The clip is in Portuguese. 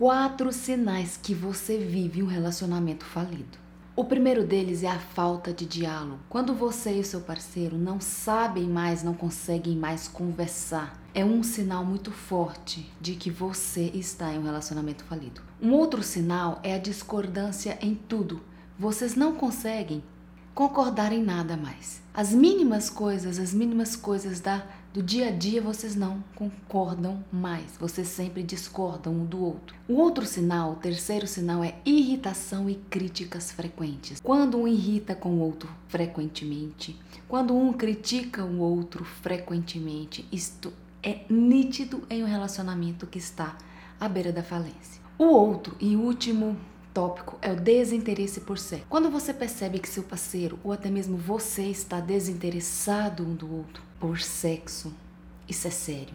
quatro sinais que você vive um relacionamento falido. O primeiro deles é a falta de diálogo. Quando você e o seu parceiro não sabem mais, não conseguem mais conversar, é um sinal muito forte de que você está em um relacionamento falido. Um outro sinal é a discordância em tudo. Vocês não conseguem concordar em nada mais. As mínimas coisas, as mínimas coisas da, do dia a dia, vocês não concordam mais. Vocês sempre discordam um do outro. O outro sinal, o terceiro sinal, é irritação e críticas frequentes. Quando um irrita com o outro frequentemente, quando um critica o outro frequentemente, isto é nítido em um relacionamento que está à beira da falência. O outro e último tópico é o desinteresse por sexo. Quando você percebe que seu parceiro ou até mesmo você está desinteressado um do outro por sexo, isso é sério.